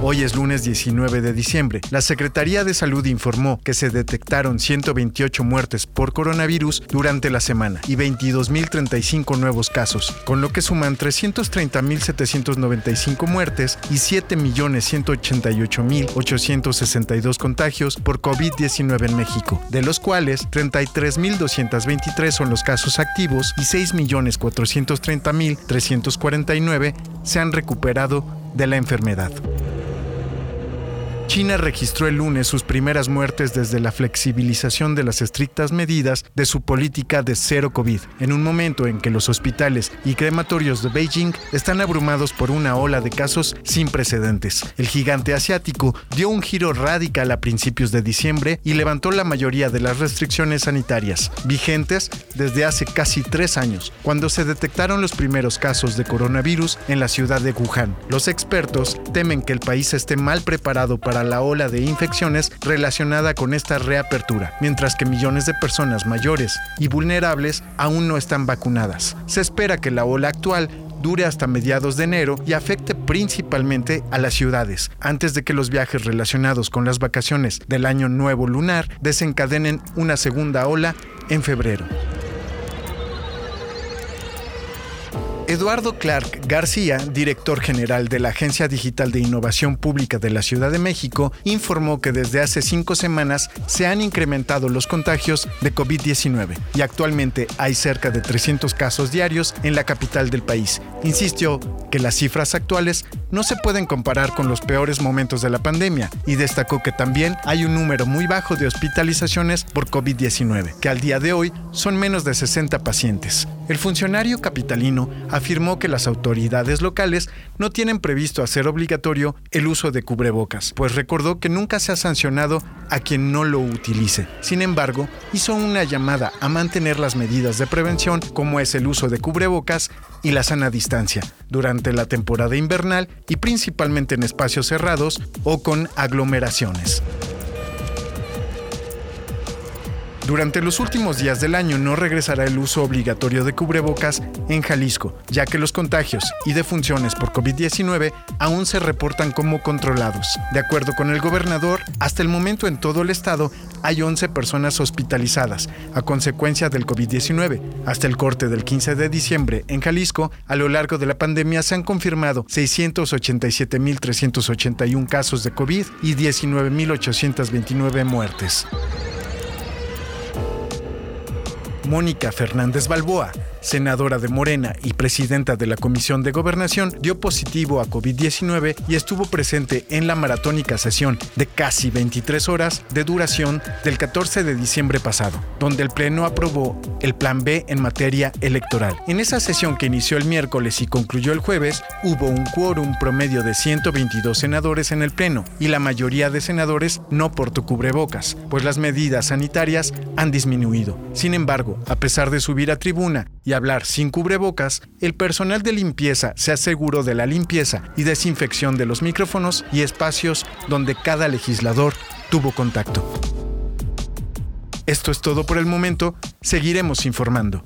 Hoy es lunes 19 de diciembre. La Secretaría de Salud informó que se detectaron 128 muertes por coronavirus durante la semana y 22.035 nuevos casos, con lo que suman 330.795 muertes y 7.188.862 contagios por COVID-19 en México, de los cuales 33.223 son los casos activos y 6.430.349 se han recuperado de la enfermedad. China registró el lunes sus primeras muertes desde la flexibilización de las estrictas medidas de su política de cero COVID, en un momento en que los hospitales y crematorios de Beijing están abrumados por una ola de casos sin precedentes. El gigante asiático dio un giro radical a principios de diciembre y levantó la mayoría de las restricciones sanitarias, vigentes desde hace casi tres años, cuando se detectaron los primeros casos de coronavirus en la ciudad de Wuhan. Los expertos temen que el país esté mal preparado para la ola de infecciones relacionada con esta reapertura, mientras que millones de personas mayores y vulnerables aún no están vacunadas. Se espera que la ola actual dure hasta mediados de enero y afecte principalmente a las ciudades, antes de que los viajes relacionados con las vacaciones del año nuevo lunar desencadenen una segunda ola en febrero. Eduardo Clark García, director general de la Agencia Digital de Innovación Pública de la Ciudad de México, informó que desde hace cinco semanas se han incrementado los contagios de COVID-19 y actualmente hay cerca de 300 casos diarios en la capital del país. Insistió que las cifras actuales no se pueden comparar con los peores momentos de la pandemia y destacó que también hay un número muy bajo de hospitalizaciones por COVID-19, que al día de hoy son menos de 60 pacientes. El funcionario capitalino afirmó que las autoridades locales no tienen previsto hacer obligatorio el uso de cubrebocas, pues recordó que nunca se ha sancionado a quien no lo utilice. Sin embargo, hizo una llamada a mantener las medidas de prevención como es el uso de cubrebocas y la sana distancia durante la temporada invernal y principalmente en espacios cerrados o con aglomeraciones. Durante los últimos días del año no regresará el uso obligatorio de cubrebocas en Jalisco, ya que los contagios y defunciones por COVID-19 aún se reportan como controlados. De acuerdo con el gobernador, hasta el momento en todo el estado hay 11 personas hospitalizadas a consecuencia del COVID-19. Hasta el corte del 15 de diciembre en Jalisco, a lo largo de la pandemia se han confirmado 687.381 casos de COVID y 19.829 muertes. Mónica Fernández Balboa, senadora de Morena y presidenta de la Comisión de Gobernación, dio positivo a COVID-19 y estuvo presente en la maratónica sesión de casi 23 horas de duración del 14 de diciembre pasado, donde el Pleno aprobó el Plan B en materia electoral. En esa sesión que inició el miércoles y concluyó el jueves, hubo un quórum promedio de 122 senadores en el Pleno y la mayoría de senadores no portó cubrebocas, pues las medidas sanitarias han disminuido. Sin embargo, a pesar de subir a tribuna y hablar sin cubrebocas, el personal de limpieza se aseguró de la limpieza y desinfección de los micrófonos y espacios donde cada legislador tuvo contacto. Esto es todo por el momento, seguiremos informando.